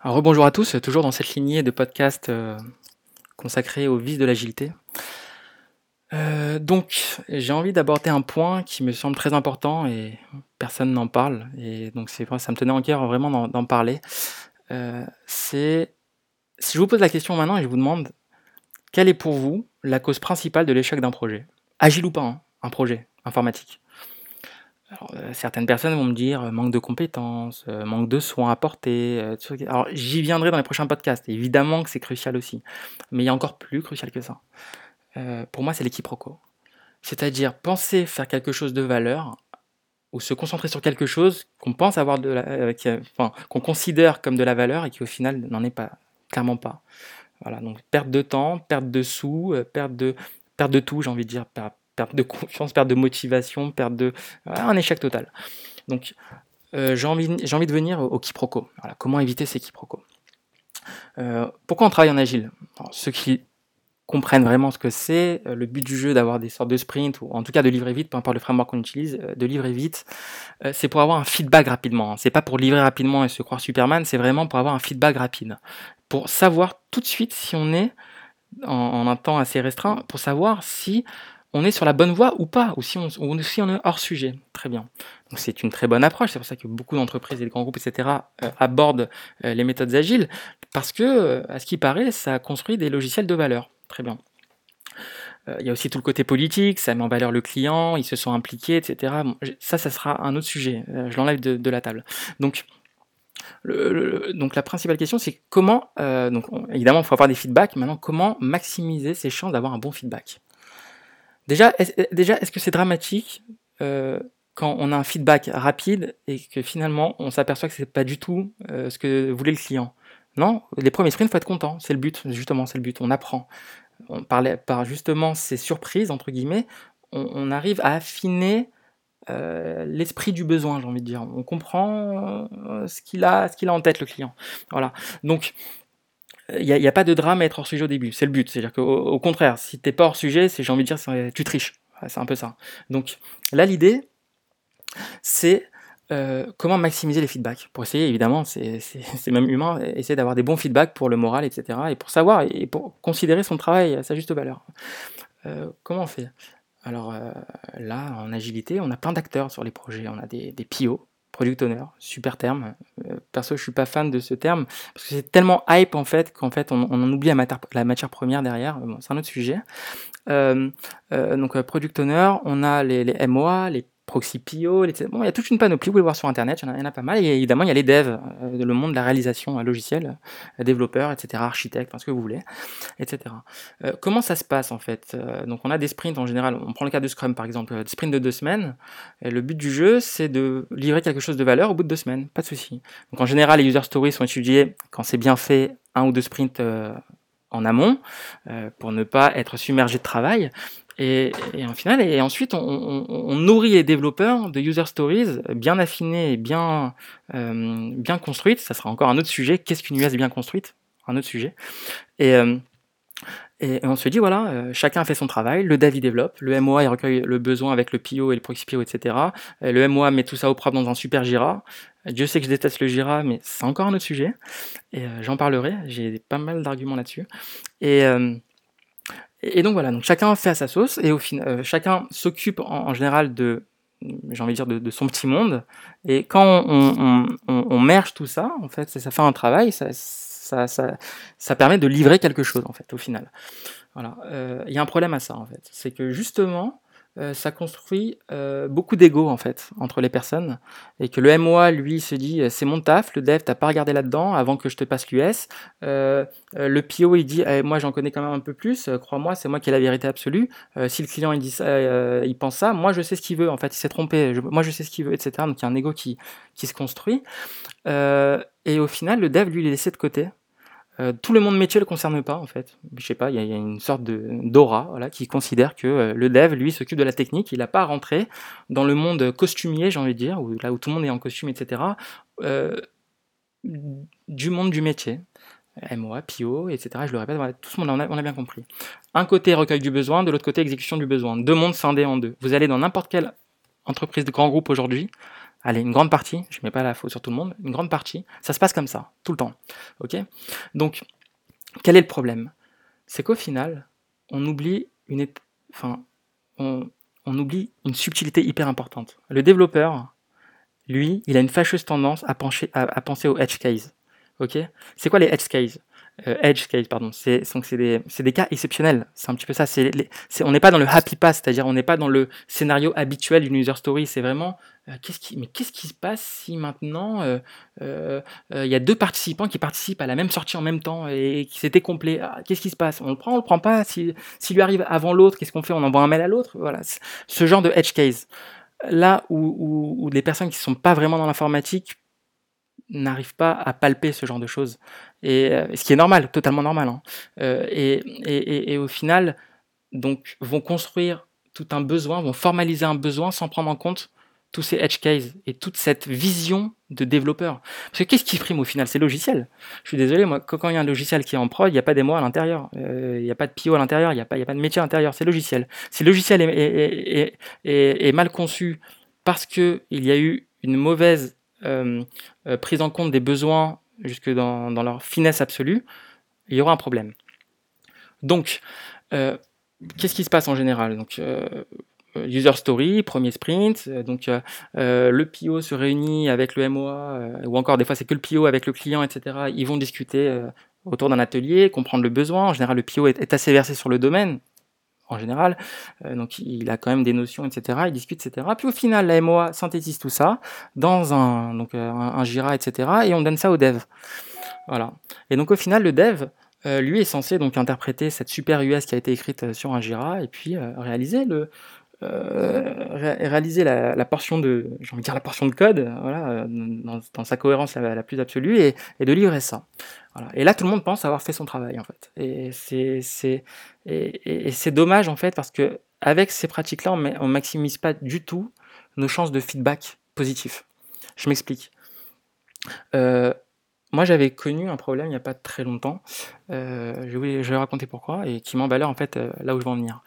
Alors, rebonjour à tous, toujours dans cette lignée de podcasts euh, consacrés aux vices de l'agilité. Euh, donc, j'ai envie d'aborder un point qui me semble très important et personne n'en parle. Et donc, c'est ça me tenait en cœur vraiment d'en parler. Euh, c'est si je vous pose la question maintenant et je vous demande quelle est pour vous la cause principale de l'échec d'un projet, agile ou pas, hein, un projet informatique? Euh, certaines personnes vont me dire euh, manque de compétences, euh, manque de soins apportés. alors j'y viendrai dans les prochains podcasts. Évidemment que c'est crucial aussi, mais il y a encore plus crucial que ça. pour moi, c'est l'équiproquo. C'est-à-dire penser faire quelque chose de valeur ou se concentrer sur quelque chose qu'on pense avoir de la, qu'on considère comme de la valeur et qui au final n'en est pas, clairement pas. Voilà, donc perte de temps, perte de sous, perte de, perte de tout, j'ai envie de dire, perte de confiance, perte de motivation, perte de... un échec total. Donc euh, j'ai envie, envie de venir au, quiproquo. Comment éviter ces quiproquos? Euh, Pourquoi on travaille en agile? Ceux qui comprennent vraiment ce que c'est, euh, le but du jeu d'avoir des sortes de sprints, ou en tout cas de livrer vite, peu importe le framework qu'on utilise, de livrer vite, c'est pour avoir un feedback rapidement. C'est pas pour livrer rapidement et se croire Superman, c'est vraiment pour avoir un feedback rapide. Pour savoir tout de suite si on est en un temps assez restreint, pour savoir si on est sur la bonne voie ou pas, ou si on, est hors sujet. Très bien. Donc c'est une très bonne approche, c'est pour ça que beaucoup d'entreprises et de grands groupes, etc., euh, abordent euh, les méthodes agiles, parce que, euh, à ce qui paraît, ça construit des logiciels de valeur. Très bien. Il y a aussi tout le côté politique, ça met en valeur le client, ils se sont impliqués, etc. ça, ça sera un autre sujet. je l'enlève de, la table. Donc, donc la principale question, c'est comment, donc évidemment, il faut avoir des feedbacks. Maintenant, comment maximiser ses chances d'avoir un bon feedback? Déjà, est, déjà, est-ce que c'est dramatique euh, quand on a un feedback rapide et que finalement on s'aperçoit que c'est pas du tout euh, ce que voulait le client? Non, les premiers sprints, faut être content. C'est le but, justement, c'est le but. On apprend. On parlait par justement ces surprises entre guillemets, on, arrive à affiner euh, l'esprit du besoin, j'ai envie de dire. On comprend ce qu'il a, ce qu'il a en tête le client. Voilà. Donc il n'y a, pas de drame à être hors sujet au début, c'est le but. C'est-à-dire qu'au au contraire, si t'es pas hors sujet, c'est j'ai envie de dire, tu triches. C'est un peu ça. Donc là, l'idée, c'est euh, comment maximiser les feedbacks. Pour essayer, évidemment, c'est même humain, essayer d'avoir des bons feedbacks pour le moral, etc. Et pour savoir et pour considérer son travail à sa juste valeur. Euh, comment on fait? Alors euh, là, en agilité, on a plein d'acteurs sur les projets. On a des, des PO, product owner, super terme. Euh, perso, je suis pas fan de ce terme parce que c'est tellement hype en fait qu'en fait on, en oublie la matière, première derrière. c'est un autre sujet. Euh, euh, donc product owner, on a les, les MOA, les PO, etc. Bon, il y a toute une panoplie, vous pouvez voir sur Internet, il y en a, pas mal. Et évidemment, il y a les devs, euh, le monde de la réalisation logicielle, euh, développeurs, etc., architectes, ce que vous voulez, etc. Euh, comment ça se passe en fait Donc, on a des sprints en général. On prend le cas de Scrum par exemple, des sprints de deux semaines. Et le but du jeu, c'est de livrer quelque chose de valeur au bout de deux semaines, pas de souci. Donc, en général, les user stories sont étudiés quand c'est bien fait, un ou deux sprints en amont, pour ne pas être submergé de travail. Et, en final, et ensuite, on, nourrit les développeurs de user stories bien affinées et bien, euh, bien construites. Ça sera encore un autre sujet. Qu'est-ce qu'une US bien construite? Un autre sujet. Et, euh, et, on se dit, voilà, euh, chacun fait son travail. Le dev, il développe. Le MOA, il recueille le besoin avec le PO et le proxy PO, etc. le MOA met tout ça au propre dans un super Jira. Dieu sait que je déteste le Jira, mais c'est encore un autre sujet. Et j'en parlerai. J'ai pas mal d'arguments là-dessus. Et et, donc voilà, donc chacun fait à sa sauce et au final, euh, chacun s'occupe en, général de, j'ai envie de dire, de, son petit monde. Et quand on, on, on, merge tout ça, en fait, ça, fait un travail, ça, ça, ça, ça, permet de livrer quelque chose en fait au final. Voilà, euh, il y a un problème à ça en fait, c'est que justement euh, ça construit euh, beaucoup d'ego en fait entre les personnes et que le MOA lui se dit euh, c'est mon taf, le dev t'as pas regardé là-dedans avant que je te passe l'US. le PO il dit eh, moi j'en connais quand même un peu plus, crois-moi c'est moi qui ai la vérité absolue. si le client il dit il pense ça, moi je sais ce qu'il veut en fait, il s'est trompé, moi je sais ce qu'il veut, etc. Donc il y a un ego qui, qui se construit. et au final le dev lui il est laissé de côté euh, tout le monde métier le concerne pas en fait. Je sais pas, il y, a une sorte de d'aura qui considère que euh, le dev, lui, s'occupe de la technique. Il n'a pas à rentrer dans le monde costumier, j'ai envie de dire, où, là où tout le monde est en costume, etc. Euh, du monde du métier. MOA, PO, etc. Je le répète, tout ce monde, on a, a bien compris. Un côté recueil du besoin, de l'autre côté exécution du besoin. Deux mondes scindés en deux. Vous allez dans n'importe quelle entreprise de grand groupe aujourd'hui, allez, une grande partie, je ne mets pas la faute sur tout le monde, une grande partie, ça se passe comme ça, tout le temps. ok? Donc, quel est le problème? C'est qu'au final, on oublie une, enfin, on, oublie une subtilité hyper importante. Le développeur, lui, il a une fâcheuse tendance à, penser aux edge cases. ok? C'est quoi les edge cases? Euh, edge case, pardon. C'est des, des, cas exceptionnels. C'est un petit peu ça. On n'est pas dans le happy pass, c'est-à-dire on n'est pas dans le scénario habituel d'une user story. C'est vraiment euh, qu'est-ce qui, mais qu'est-ce qui se passe si maintenant euh, il y a deux participants qui participent à la même sortie en même temps et, qui c'était complet. Ah, qu'est-ce qui se passe? On le prend, on le prend pas. S'il si lui arrive avant l'autre, qu'est-ce qu'on fait? On envoie un mail à l'autre? Voilà, ce genre de edge case. Là où, où, où des personnes qui sont pas vraiment dans l'informatique n'arrivent pas à palper ce genre de choses. Et euh, ce qui est normal, totalement normal. Hein. Euh, et, et, et, au final, donc, vont construire tout un besoin, vont formaliser un besoin sans prendre en compte tous ces edge cases et toute cette vision de développeur. Parce que qu'est-ce qui prime au final? C'est logiciel. Je suis désolé, moi, quand il y a un logiciel qui est en prod, il n'y a pas des mots à l'intérieur, euh, il n'y a pas de PO à l'intérieur, il n'y a, a pas de métier à l'intérieur, c'est logiciel. Si le logiciel est, est, est, mal conçu parce qu'il y a eu une mauvaise prise en compte des besoins jusque dans, leur finesse absolue, il y aura un problème. Donc, euh, qu'est-ce qui se passe en général? User story, premier sprint, donc le PO se réunit avec le MOA, ou encore des fois c'est que le PO avec le client, etc. Ils vont discuter autour d'un atelier, comprendre le besoin. En général, le PO est assez versé sur le domaine, en général. Euh, donc il a quand même des notions, etc. Il discute, etc. Puis au final, la MOA synthétise tout ça dans un, donc, euh, Jira, etc. Et on donne ça au dev. Voilà. Et donc au final, le dev, euh, lui est censé donc interpréter cette super US qui a été écrite sur un Jira et puis réaliser le, euh, réaliser la, portion de, j'ai envie de dire la portion de code, voilà, dans, sa cohérence la, plus absolue, et, de livrer ça. Et là, tout le monde pense avoir fait son travail, en fait. Et c'est, c'est, dommage, en fait, parce que avec ces pratiques-là, on, on maximise pas du tout nos chances de feedback positif. Je m'explique. Euh, moi, j'avais connu un problème il n'y a pas très longtemps. Euh, je, vais, je vais raconter pourquoi et qui m'emballait en fait là où je veux en venir.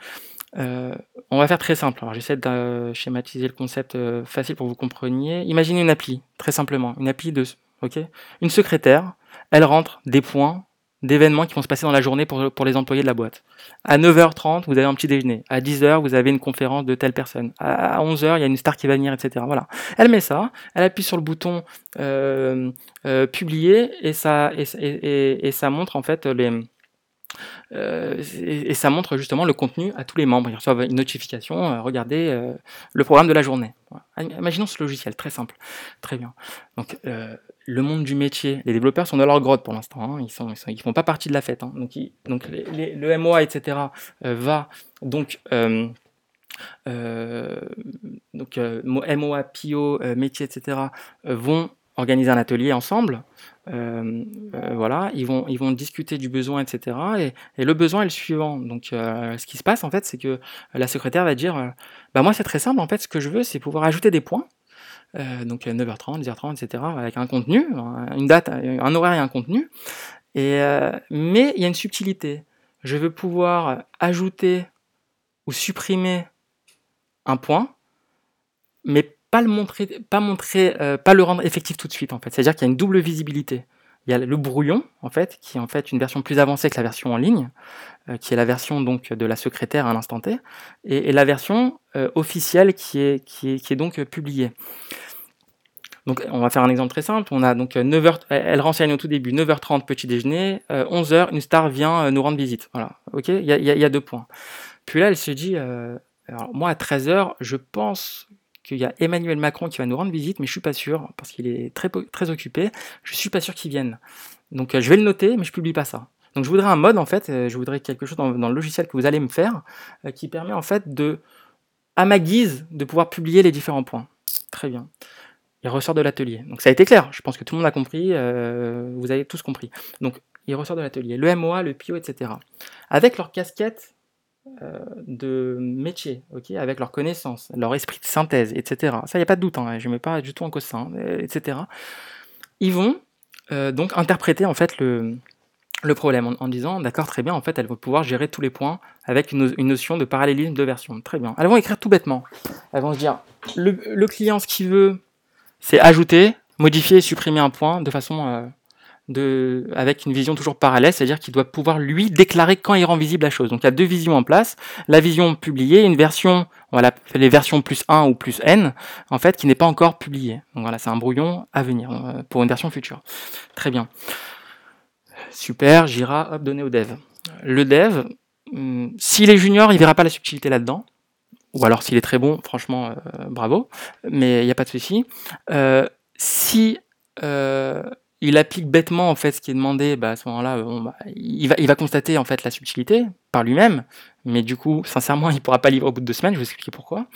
Euh, on va faire très simple. Alors j'essaie de schématiser le concept euh, facile pour que vous compreniez. Imaginez une appli, très simplement, une appli de, ok, une secrétaire. Elle rentre des points d'événements qui vont se passer dans la journée pour, les employés de la boîte. À 9h30, vous avez un petit déjeuner. À 10h, vous avez une conférence de telle personne. À 11h, il y a une star qui va venir, etc. Voilà. Elle met ça, elle appuie sur le bouton euh, publier et ça, et, ça montre en fait les, euh, et, ça montre justement le contenu à tous les membres. Ils reçoivent une notification, euh, regardez euh, le programme de la journée. Imaginons ce logiciel, très simple. Très bien. Donc, le monde du métier, les développeurs sont dans leur grotte pour l'instant. Hein. Ils ne font pas partie de la fête. Hein. Donc, le MOA, etc., va donc. donc MOA, PO, métier, etc., vont organiser un atelier ensemble. Euh, euh, voilà, ils vont, ils vont discuter du besoin, etc. Et, le besoin est le suivant. Donc, euh, ce qui se passe, en fait, c'est que la secrétaire va dire Bah, moi, c'est très simple. En fait, ce que je veux, c'est pouvoir ajouter des points. donc, 9h30, 10h30, etc. Avec un contenu, une date, un horaire et un contenu. Et, mais il y a une subtilité. Je veux pouvoir ajouter ou supprimer un point, mais pas le montrer, pas montrer, euh, pas le rendre effectif tout de suite en fait. C'est-à-dire qu'il y a une double visibilité. Il y a le brouillon en fait, qui est une version plus avancée que la version en ligne, euh, qui est la version donc de la secrétaire à l'instant T, et, la version euh, officielle qui est, donc publiée. Donc, on va faire un exemple très simple. On a donc 9h, elle renseigne au tout début, 9h30 petit déjeuner, 11h, une star vient nous rendre visite. Voilà. Ok? Il y a, y a, deux points. Puis là, elle se dit, moi à 13h, je pense qu'il y a Emmanuel Macron qui va nous rendre visite, mais je suis pas sûr, parce qu'il est très, occupé, je suis pas sûr qu'il vienne. Donc euh, je vais le noter, mais je publie pas ça. Donc je voudrais un mode, en fait, euh, je voudrais quelque chose dans, le logiciel que vous allez me faire, euh, qui permet en fait de, à ma guise, de pouvoir publier les différents points. Très bien. Il ressort de l'atelier. Donc ça a été clair, je pense que tout le monde a compris, vous avez tous compris. Donc il ressort de l'atelier. Le MOA, le PO, etc. Avec leur casquette de métier, avec leurs connaissances, leur esprit de synthèse, etc. Ça, il n'y a pas de doute, hein, je ne mets pas du tout en cause ça, hein, etc. Ils vont euh, donc interpréter en fait le, le problème en, disant, d'accord, très bien, en fait, elles vont pouvoir gérer tous les points avec une, notion de parallélisme de version. Très bien. Elles vont écrire tout bêtement. Elles vont se dire, le, client, ce qu'il veut, c'est ajouter, modifier et supprimer un point de façon euh, de, avec une vision toujours parallèle, c'est-à-dire qu'il doit pouvoir lui déclarer quand il rend visible la chose. Donc il y a deux visions en place, la vision publiée, une version, voilà, les versions plus 1 ou plus n, en fait, qui n'est pas encore publiée. Donc voilà, c'est un brouillon à venir euh, pour une version future. Très bien. Super, Jira, hop, donné au dev. Le dev, hum, s'il est junior, il verra pas la subtilité là-dedans. Ou alors s'il est très bon, franchement, euh, bravo, mais il n'y a pas de souci. Euh, si euh, il applique bêtement ce qui est demandé, bah, à ce moment-là, bah, il, va, constater en fait la subtilité par lui-même, mais du coup, sincèrement, il pourra pas livrer au bout de deux semaines. Je vais vous expliquer pourquoi.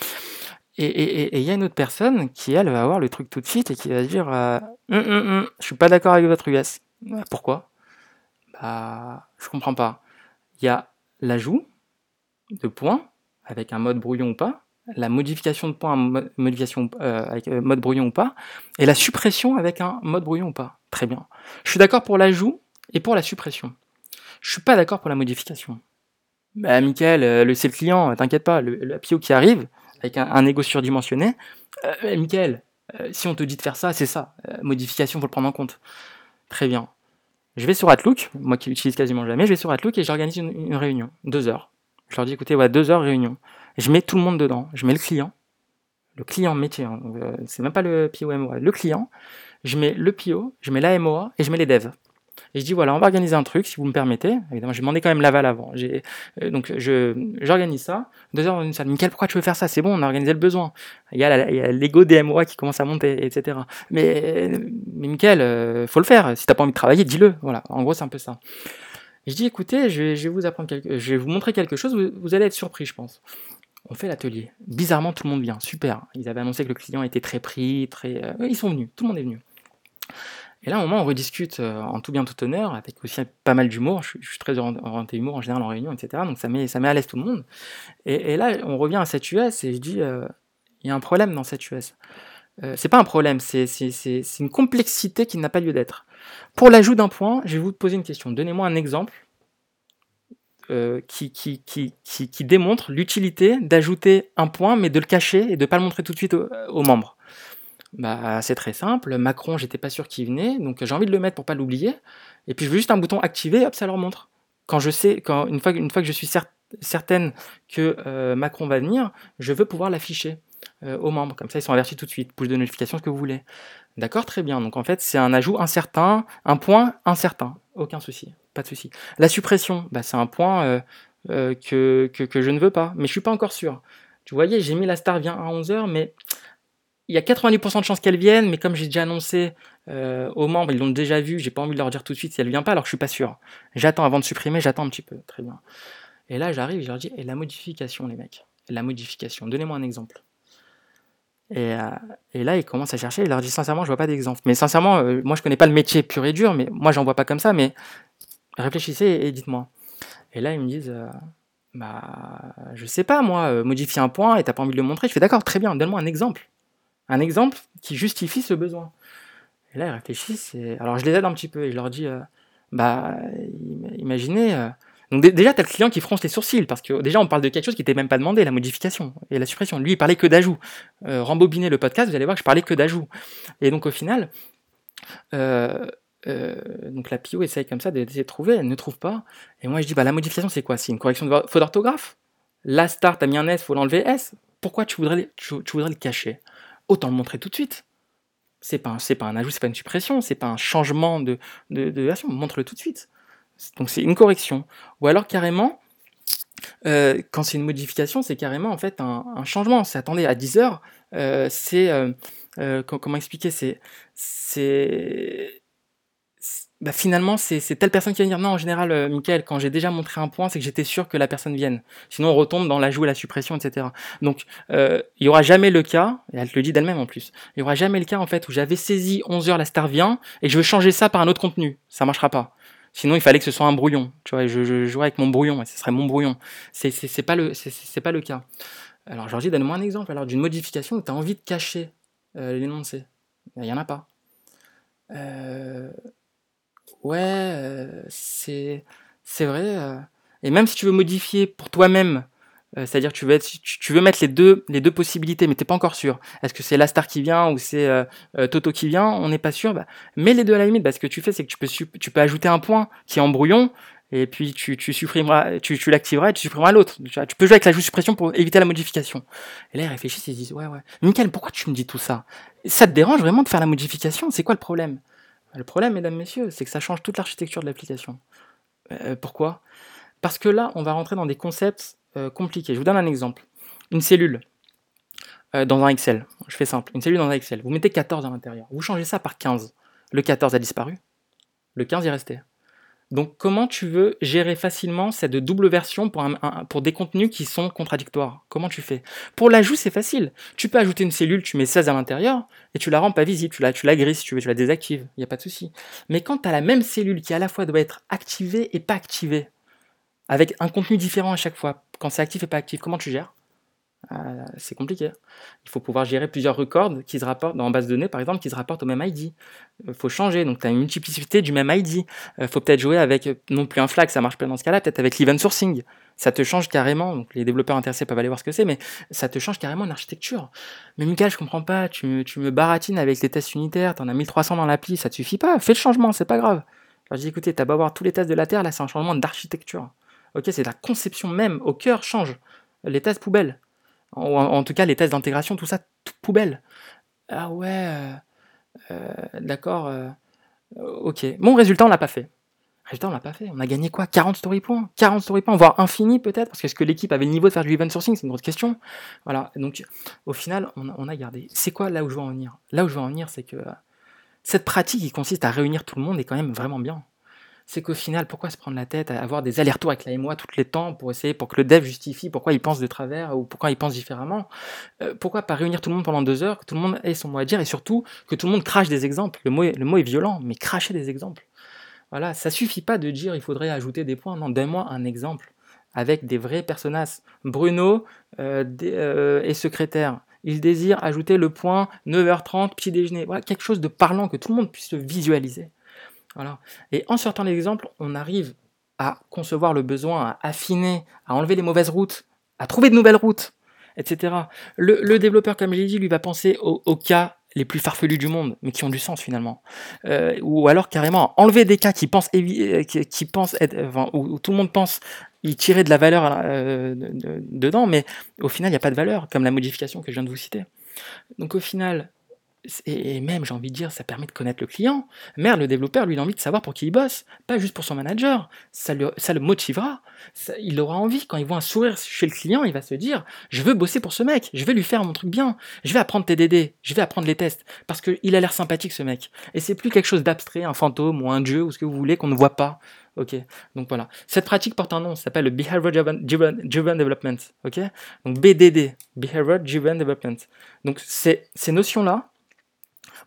Et il y a une autre personne qui elle va avoir le truc tout de suite et qui va dire, euh, hum, hum, hum, je suis pas d'accord avec votre US. Pourquoi? Bah, je comprends pas. Il y a l'ajout de points avec un mode brouillon ou pas, la modification de points modification, euh, avec euh, mode brouillon ou pas, et la suppression avec un mode brouillon ou pas. Très bien. Je suis d'accord pour l'ajout et pour la suppression. Je suis pas d'accord pour la modification. Bah, Michael, euh, le c'est le client, t'inquiète pas, le, le PO qui arrive, avec un, un ego surdimensionné, euh, Michael, si on te dit de faire ça, c'est ça. modification, faut le prendre en compte. Très bien. Je vais sur Outlook, moi qui l'utilise quasiment jamais, je vais sur Outlook et j'organise une, réunion, deux heures. Je leur dis, écoutez, deux heures réunion. Je mets tout le monde dedans. Je mets le client, le client métier, hein, euh, c'est même pas le PO MOA, le client. Je mets le PO, je mets la MOA et je mets les devs. Et je dis voilà, on va organiser un truc, si vous me permettez. Évidemment, j'ai demandé quand même l'aval avant. J'ai, euh, donc, j'organise ça. Deux heures dans une salle. Michael, pourquoi tu veux faire ça? C'est bon, on a organisé le besoin. Il y a, l'ego des MOA qui commence à monter, etc. Mais, mais Michael, euh, faut le faire. Si t'as pas envie de travailler, dis-le. Voilà. En gros, c'est un peu ça. je dis écoutez, je vais, vous apprendre je vais vous montrer quelque chose. Vous, vous allez être surpris, je pense. On fait l'atelier. Bizarrement, tout le monde vient. Super. Ils avaient annoncé que le client était très pris, très. Euh, ils sont venus. Tout le monde est venu. Et là, à un moment, on rediscute euh, en tout bien tout honneur, avec aussi pas mal d'humour. Je, suis très orienté humour en général en réunion, etc. Donc ça met, ça met à l'aise tout le monde. Et, là, on revient à cette US et je dis, euh, il y a un problème dans cette US. c'est pas un problème, c'est une complexité qui n'a pas lieu d'être. Pour l'ajout d'un point, je vais vous poser une question. Donnez-moi un exemple euh, qui, qui, qui, qui, démontre l'utilité d'ajouter un point, mais de le cacher et de ne pas le montrer tout de suite aux, membres. Bah, c'est très simple. Macron, j'étais pas sûr qu'il venait, donc j'ai envie de le mettre pour pas l'oublier. Et puis je veux juste un bouton activer, hop, ça leur montre. Quand je sais, quand une fois, une fois que je suis certaine que euh, Macron va venir, je veux pouvoir l'afficher euh, aux membres. Comme ça, ils sont avertis tout de suite. Push de notification, ce que vous voulez. D'accord, très bien. Donc en fait, c'est un ajout incertain, un point incertain. Aucun souci pas de souci. La suppression, bah, c'est un point euh, que, que, je ne veux pas, mais je suis pas encore sûr. Tu voyais, j'ai mis la star vient à 11h, mais il y a 90% de chances qu'elle vienne, mais comme j'ai déjà annoncé euh, aux membres, ils l'ont déjà vu, j'ai pas envie de leur dire tout de suite si elle vient pas, alors je suis pas sûr. J'attends avant de supprimer, j'attends un petit peu. Très bien. Et là, j'arrive, je leur dis, et la modification, les mecs, la modification, donnez-moi un exemple. Et, et, là, ils commencent à chercher. Il leur dit sincèrement, je vois pas d'exemple. Mais sincèrement, moi, je connais pas le métier pur et dur, mais moi, j'en vois pas comme ça. Mais réfléchissez et dites-moi. Et là, ils me disent, euh, bah, je sais pas, moi, euh, modifier un point et t'as pas envie de le montrer. Je fais d'accord, très bien, donne-moi un exemple. Un exemple qui justifie ce besoin. Et là, ils réfléchissent. Et... Alors, je les aide un petit peu et je leur dis, euh, bah, imaginez. Donc, déjà, t'as le client qui fronce les sourcils parce que déjà, on parle de quelque chose qui n'était même pas demandé, la modification et la suppression. Lui, il parlait que d'ajout. rembobiner le podcast, vous allez voir que je parlais que d'ajout. Et donc, au final, euh, donc la PIO essaye comme ça d'essayer de trouver, elle ne trouve pas. Et moi je dis, bah la modification c'est quoi? C'est une correction de faute d'orthographe? La start a mis un S, faut l'enlever S. Pourquoi tu voudrais, tu, voudrais le cacher? Autant le montrer tout de suite. C'est pas, pas un ajout, c'est pas une suppression, c'est pas un changement de, version, montre-le tout de suite. Donc c'est une correction. Ou alors carrément, euh, quand c'est une modification, c'est carrément en fait un, changement. C'est attendez à 10 heures, euh, c'est comment expliquer? C'est bah finalement, c'est telle personne qui va dire non, en général, euh, Michael, quand j'ai déjà montré un point, c'est que j'étais sûr que la personne vienne. Sinon, on retombe dans l'ajout et la suppression, etc. Donc, euh, il y aura jamais le cas, et elle te le dit d'elle-même en plus, il y aura jamais le cas en fait où j'avais saisi 11 heures la star vient et je veux changer ça par un autre contenu. Ça marchera pas. Sinon, il fallait que ce soit un brouillon. Tu vois, je, je jouerais avec mon brouillon et ce serait mon brouillon. C'est pas le, pas le cas. Alors, Georgie, donne-moi un exemple alors d'une modification où tu as envie de cacher euh, l'énoncé. Il y en a pas. Euh, Ouais, euh, c'est c'est vrai, euh, et même si tu veux modifier pour toi-même, Euh, c'est-à-dire tu veux, être, tu, veux mettre les deux, les deux possibilités, mais tu n'es pas encore sûr. Est-ce que c'est la star qui vient ou c'est euh, euh, Toto qui vient? On n'est pas sûr. Bah, mets les deux à la limite. Bah, ce que tu fais, c'est que tu peux, tu peux ajouter un point qui est en brouillon et puis tu, tu supprimeras, tu, tu l'activeras et tu supprimeras l'autre. Tu peux jouer avec la suppression pour éviter la modification. Et là, ils réfléchissent ils disent Ouais, ouais. Michael, pourquoi tu me dis tout ça? Ça te dérange vraiment de faire la modification? C'est quoi le problème? Le problème, mesdames, messieurs, c'est que ça change toute l'architecture de l'application. pourquoi? Parce que là, on va rentrer dans des concepts euh, compliqué. Je vous donne un exemple. Une cellule euh, dans un Excel. Je fais simple. Une cellule dans un Excel. Vous mettez 14 à l'intérieur. Vous changez ça par 15. Le 14 a disparu. Le 15 est resté. Donc comment tu veux gérer facilement cette double version pour, des contenus qui sont contradictoires? Comment tu fais? Pour l'ajout, c'est facile. Tu peux ajouter une cellule, tu mets 16 à l'intérieur, et tu la rends pas visible, tu la, tu la grises tu veux, tu la désactives, il n'y a pas de souci. Mais quand tu as la même cellule qui à la fois doit être activée et pas activée, avec un contenu différent à chaque fois. Quand c'est actif et pas actif, comment tu gères? C'est compliqué. Il faut pouvoir gérer plusieurs records qui se rapportent dans base de données, par exemple, qui se rapportent au même ID. Il euh, faut changer, donc tu as une multiplicité du même ID. Il euh, faut peut-être jouer avec non plus un flag, ça marche pas dans ce cas-là, peut-être avec l'event sourcing. Ça te change carrément, donc les développeurs intéressés peuvent aller voir ce que c'est, mais ça te change carrément l'architecture. Mais Michael, je comprends pas, tu me, baratines avec les tests unitaires, tu en as 1300 dans l'appli, ça te suffit pas, fais le changement, c'est pas grave. Alors je dis écoutez, t'as beau avoir tous les tests de la Terre, là c'est un changement d'architecture. Ok, c'est la conception même au cœur change. Les tests poubelles. En, tout cas, les tests d'intégration, tout ça, tout poubelle. Ah ouais, euh, euh, d'accord. Euh, ok. Bon, résultat, on l'a pas fait. Résultat, on l'a pas fait. On a gagné quoi? 40 story points? 40 story points, voire infini peut-être, parce que est-ce que l'équipe avait le niveau de faire du event sourcing C'est une grosse question. Voilà. Donc, au final, on a gardé. C'est quoi là où je veux en venir? Là où je veux en venir, c'est que cette pratique qui consiste à réunir tout le monde est quand même vraiment bien c'est qu'au final, pourquoi se prendre la tête à avoir des allers-retours avec la et moi tous les temps pour essayer, pour que le dev justifie pourquoi il pense de travers ou pourquoi il pense différemment? Euh, Pourquoi pas réunir tout le monde pendant deux heures, que tout le monde ait son mot à dire et surtout que tout le monde crache des exemples? Le mot est, le mot est violent, mais cracher des exemples. Voilà, ça suffit pas de dire il faudrait ajouter des points. Non, donne-moi un exemple avec des vrais personnages. Bruno euh, euh, est secrétaire. Il désire ajouter le point 9h30, petit déjeuner. Voilà, quelque chose de parlant que tout le monde puisse se visualiser. Et en sortant l'exemple, on arrive à concevoir le besoin, à affiner, à enlever les mauvaises routes, à trouver de nouvelles routes, etc. Le, développeur, comme je l'ai dit, lui va penser aux, cas les plus farfelus du monde, mais qui ont du sens finalement. Euh, ou alors carrément enlever des cas qui pensent, euh, qui, pensent être, où, tout le monde pense y tirer de la valeur euh, dedans, mais au final, il n'y a pas de valeur, comme la modification que je viens de vous citer. Donc au final, et même, j'ai envie de dire, ça permet de connaître le client. Merde, le développeur, lui, il a envie de savoir pour qui il bosse, pas juste pour son manager. Ça, ça le motivera. il aura envie, quand il voit un sourire chez le client, il va se dire, je veux bosser pour ce mec, je vais lui faire mon truc bien, je vais apprendre TDD, je vais apprendre les tests, parce qu'il a l'air sympathique, ce mec. Et c'est plus quelque chose d'abstrait, un fantôme ou un dieu ou ce que vous voulez qu'on ne voit pas. Ok, donc voilà. Cette pratique porte un nom, ça s'appelle le Behavior Driven, Development. Ok, donc BDD, Behavior Driven Development. Donc ces notions-là,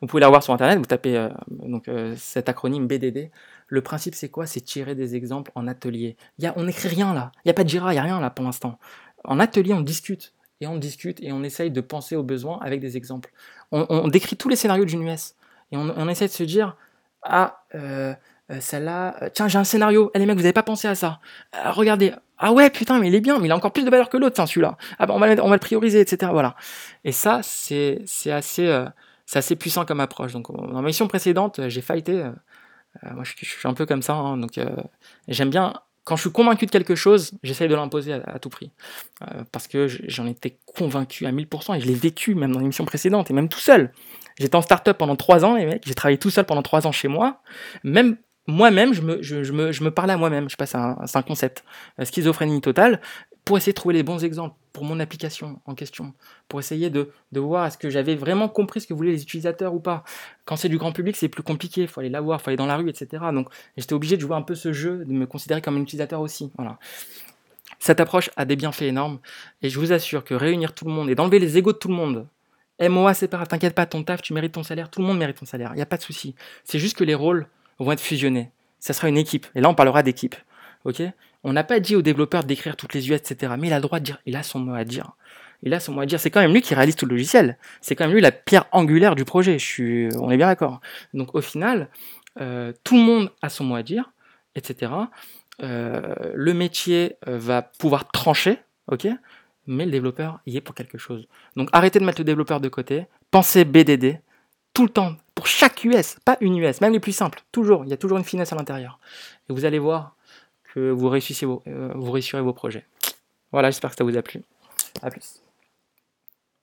vous pouvez la voir sur Internet, vous tapez euh, donc, euh, cet acronyme BDD. Le principe, c'est quoi? C'est tirer des exemples en atelier. Y a, on n'écrit rien là. Il n'y a pas de Jira, il n'y a rien là pour l'instant. En atelier, on discute. Et on discute et on essaye de penser aux besoins avec des exemples. On, décrit tous les scénarios d'une US. Et on, essaie de se dire, ah, euh, celle-là, tiens, j'ai un scénario. Eh les mecs, vous n'avez pas pensé à ça. regardez. Ah ouais, putain, mais il est bien, mais il a encore plus de valeur que l'autre, celui-là. Ah bah, on, va, on va le prioriser, etc. Voilà. Et ça, c'est assez c'est assez puissant comme approche. Donc, dans ma mission précédente, j'ai fighté. Euh, euh, moi, je, suis un peu comme ça. Hein, euh, j'aime bien. Quand je suis convaincu de quelque chose, j'essaye de l'imposer à, tout prix. parce que j'en étais convaincu à 1000% et je l'ai vécu même dans l'émission précédente et même tout seul. J'étais en start-up pendant 3 ans, les. J'ai travaillé tout seul pendant 3 ans chez moi. Même moi-même, je me, parlais à moi-même. Je sais pas, c'est un, un, concept. schizophrénie totale pour essayer de trouver les bons exemples pour mon application en question, pour essayer de, de voir est-ce que j'avais vraiment compris ce que voulaient les utilisateurs ou pas. Quand c'est du grand public, c'est plus compliqué, il faut aller la voir, il faut aller dans la rue, etc. Donc j'étais obligé de jouer un peu ce jeu, de me considérer comme un utilisateur aussi. Voilà. Cette approche a des bienfaits énormes, et je vous assure que réunir tout le monde et d'enlever les égaux de tout le monde, MOA c'est pas t'inquiète pas, ton taf, tu mérites ton salaire, tout le monde mérite ton salaire, il n'y a pas de souci. C'est juste que les rôles vont être fusionnés. Ça sera une équipe, et là on parlera d'équipe ok? On n'a pas dit au développeur d'écrire toutes les UI, etc. Mais il a le droit de dire, il a son mot à dire. Il a son mot à dire. C'est quand même lui qui réalise tout le logiciel. C'est quand même lui la pierre angulaire du projet. On est bien d'accord. Donc au final, euh, tout le monde a son mot à dire, etc. Euh, le métier euh, va pouvoir trancher, ok? Mais le développeur y est pour quelque chose. Donc arrêtez de mettre le développeur de côté. Pensez BDD tout le temps pour chaque US, pas une US, même les plus simples. Toujours, il y a toujours une finesse à l'intérieur. Et vous allez voir, vous réussissiez vos, euh, vous réussirez vos projets. Voilà, j'espère que ça vous a plu. À plus.